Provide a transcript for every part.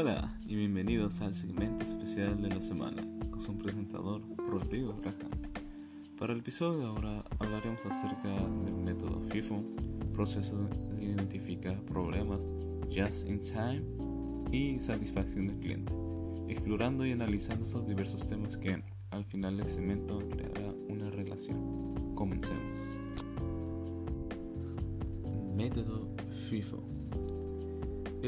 Hola y bienvenidos al segmento especial de la semana con su presentador Rodrigo Graham. Para el episodio de ahora hablaremos acerca del método FIFO, proceso de identificar problemas, just in time y satisfacción del cliente, explorando y analizando estos diversos temas que al final del segmento creará una relación. Comencemos. Método FIFO.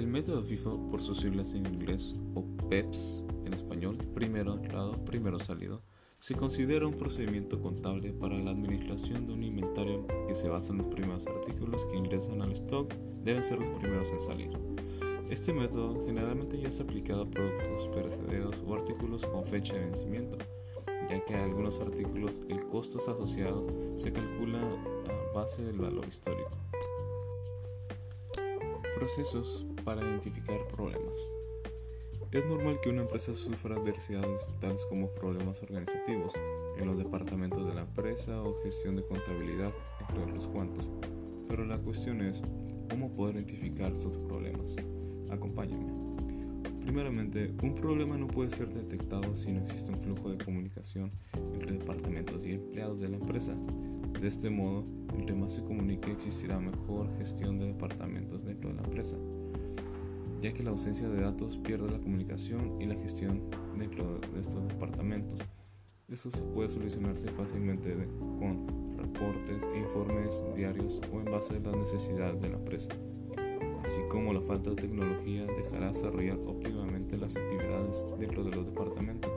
El método FIFO, por sus siglas en inglés o PEPS en español, primero entrado, primero salido, se considera un procedimiento contable para la administración de un inventario que se basa en los primeros artículos que ingresan al stock, deben ser los primeros en salir. Este método generalmente ya es aplicado a productos perecederos o artículos con fecha de vencimiento, ya que a algunos artículos el costo asociado se calcula a base del valor histórico. Procesos para identificar problemas. Es normal que una empresa sufra adversidades tales como problemas organizativos en los departamentos de la empresa o gestión de contabilidad, entre otros cuantos. Pero la cuestión es cómo poder identificar estos problemas. Acompáñenme. Primeramente, un problema no puede ser detectado si no existe un flujo de comunicación entre departamentos y empleados de la empresa. De este modo, entre más se comunique existirá mejor gestión de departamentos dentro de la empresa ya que la ausencia de datos pierde la comunicación y la gestión dentro de estos departamentos. Esto se puede solucionarse fácilmente con reportes informes diarios o en base a las necesidades de la empresa. Así como la falta de tecnología dejará desarrollar óptimamente las actividades dentro de los departamentos.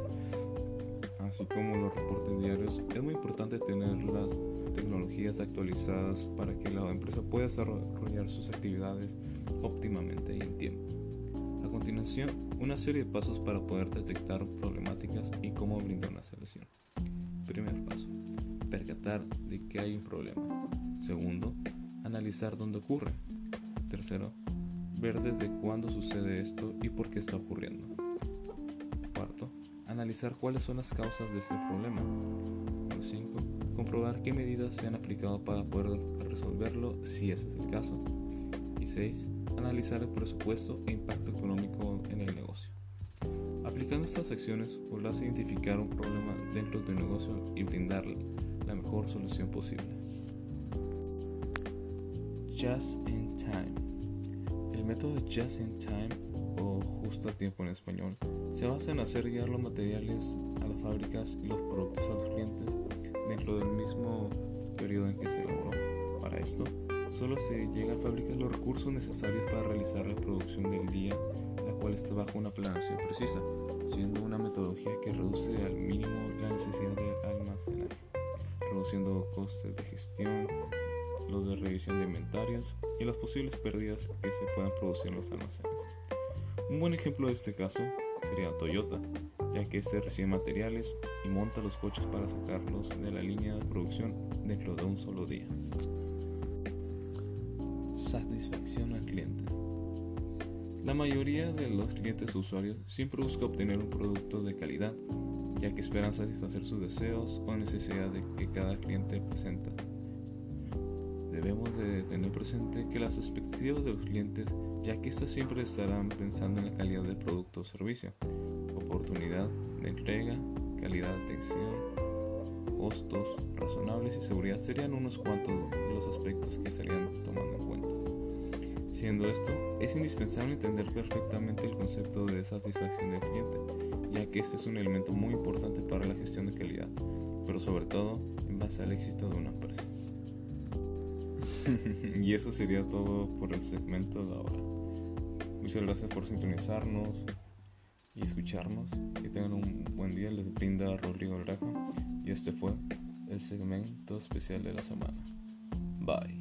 Así como los reportes diarios, es muy importante tener las tecnologías actualizadas para que la empresa pueda desarrollar sus actividades óptimamente y en tiempo. A continuación, una serie de pasos para poder detectar problemáticas y cómo brindar una solución. Primer paso, percatar de que hay un problema. Segundo, analizar dónde ocurre. Tercero, ver desde cuándo sucede esto y por qué está ocurriendo. Analizar cuáles son las causas de este problema. Número 5. Comprobar qué medidas se han aplicado para poder resolverlo si ese es el caso. Y 6 analizar el presupuesto e impacto económico en el negocio. Aplicando estas acciones podrás identificar un problema dentro de tu negocio y brindar la mejor solución posible. Just in Time. El método Just in Time o justo a tiempo en español se basa en hacer llegar los materiales a las fábricas y los productos a los clientes dentro del mismo periodo en que se elaboró. Para esto, Solo se llega a fabricar los recursos necesarios para realizar la producción del día, la cual está bajo una planeación precisa, siendo una metodología que reduce al mínimo la necesidad de almacenaje, reduciendo costes de gestión, los de revisión de inventarios y las posibles pérdidas que se puedan producir en los almacenes. Un buen ejemplo de este caso sería Toyota, ya que este recibe materiales y monta los coches para sacarlos de la línea de producción dentro de un solo día satisfacción al cliente. La mayoría de los clientes usuarios siempre busca obtener un producto de calidad, ya que esperan satisfacer sus deseos o necesidades que cada cliente presenta. Debemos de tener presente que las expectativas de los clientes, ya que éstas siempre estarán pensando en la calidad del producto o servicio, oportunidad de entrega, calidad de atención, costos razonables y seguridad serían unos cuantos de los aspectos que estarían tomando en cuenta. Siendo esto, es indispensable entender perfectamente el concepto de satisfacción del cliente, ya que este es un elemento muy importante para la gestión de calidad, pero sobre todo en base al éxito de una empresa. y eso sería todo por el segmento de ahora. Muchas gracias por sintonizarnos y escucharnos. Que tengan un buen día. Les brinda Rodrigo Raja y este fue el segmento especial de la semana. Bye.